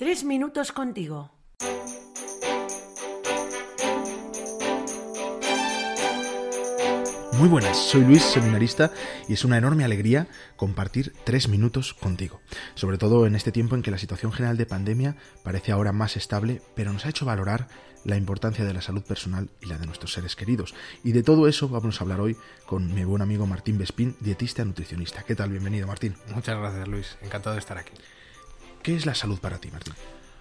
Tres minutos contigo. Muy buenas, soy Luis, seminarista, y es una enorme alegría compartir tres minutos contigo. Sobre todo en este tiempo en que la situación general de pandemia parece ahora más estable, pero nos ha hecho valorar la importancia de la salud personal y la de nuestros seres queridos. Y de todo eso vamos a hablar hoy con mi buen amigo Martín Bespín, dietista y nutricionista. ¿Qué tal? Bienvenido, Martín. Muchas gracias, Luis. Encantado de estar aquí. ¿Qué es la salud para ti, Martín?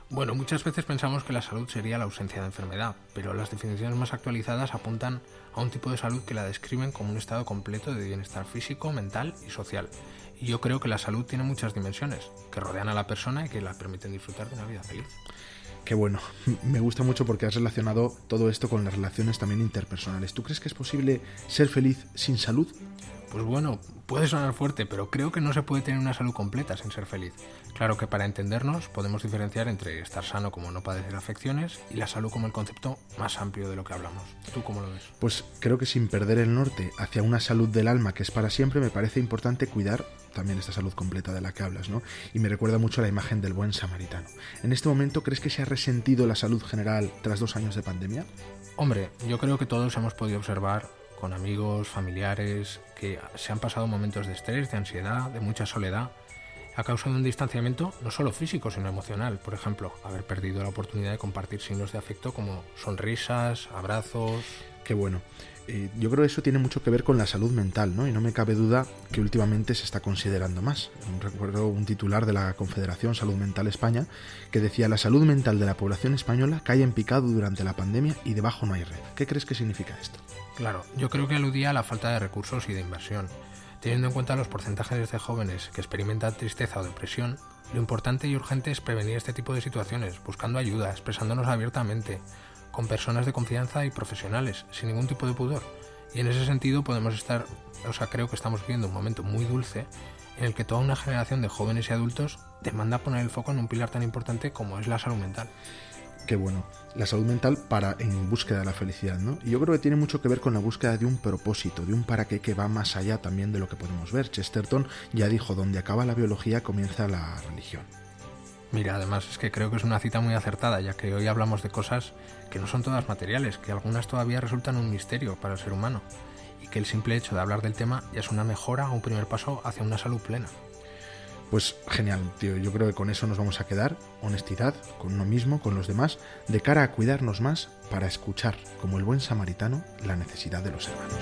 Bueno, muchas veces pensamos que la salud sería la ausencia de enfermedad, pero las definiciones más actualizadas apuntan a un tipo de salud que la describen como un estado completo de bienestar físico, mental y social. Y yo creo que la salud tiene muchas dimensiones que rodean a la persona y que la permiten disfrutar de una vida feliz. Qué bueno, me gusta mucho porque has relacionado todo esto con las relaciones también interpersonales. ¿Tú crees que es posible ser feliz sin salud? Pues bueno, puede sonar fuerte, pero creo que no se puede tener una salud completa sin ser feliz. Claro que para entendernos podemos diferenciar entre estar sano como no padecer afecciones y la salud como el concepto más amplio de lo que hablamos. ¿Tú cómo lo ves? Pues creo que sin perder el norte hacia una salud del alma que es para siempre, me parece importante cuidar también esta salud completa de la que hablas, ¿no? Y me recuerda mucho a la imagen del buen samaritano. En este momento, ¿crees que se ha resentido la salud general tras dos años de pandemia? Hombre, yo creo que todos hemos podido observar con amigos, familiares, que se han pasado momentos de estrés, de ansiedad, de mucha soledad, a causa de un distanciamiento no solo físico, sino emocional. Por ejemplo, haber perdido la oportunidad de compartir signos de afecto como sonrisas, abrazos. Qué bueno. Eh, yo creo que eso tiene mucho que ver con la salud mental, ¿no? Y no me cabe duda que últimamente se está considerando más. Recuerdo un titular de la Confederación Salud Mental España que decía la salud mental de la población española cae en picado durante la pandemia y debajo no hay red. ¿Qué crees que significa esto? Claro, yo creo que aludía a la falta de recursos y de inversión. Teniendo en cuenta los porcentajes de jóvenes que experimentan tristeza o depresión, lo importante y urgente es prevenir este tipo de situaciones, buscando ayuda, expresándonos abiertamente, con personas de confianza y profesionales, sin ningún tipo de pudor. Y en ese sentido podemos estar, o sea, creo que estamos viviendo un momento muy dulce en el que toda una generación de jóvenes y adultos demanda poner el foco en un pilar tan importante como es la salud mental qué bueno, la salud mental para en búsqueda de la felicidad, ¿no? Y yo creo que tiene mucho que ver con la búsqueda de un propósito, de un para qué que va más allá también de lo que podemos ver. Chesterton ya dijo, donde acaba la biología comienza la religión. Mira, además es que creo que es una cita muy acertada, ya que hoy hablamos de cosas que no son todas materiales, que algunas todavía resultan un misterio para el ser humano, y que el simple hecho de hablar del tema ya es una mejora o un primer paso hacia una salud plena. Pues genial, tío. Yo creo que con eso nos vamos a quedar. Honestidad con uno mismo, con los demás, de cara a cuidarnos más para escuchar, como el buen samaritano, la necesidad de los hermanos.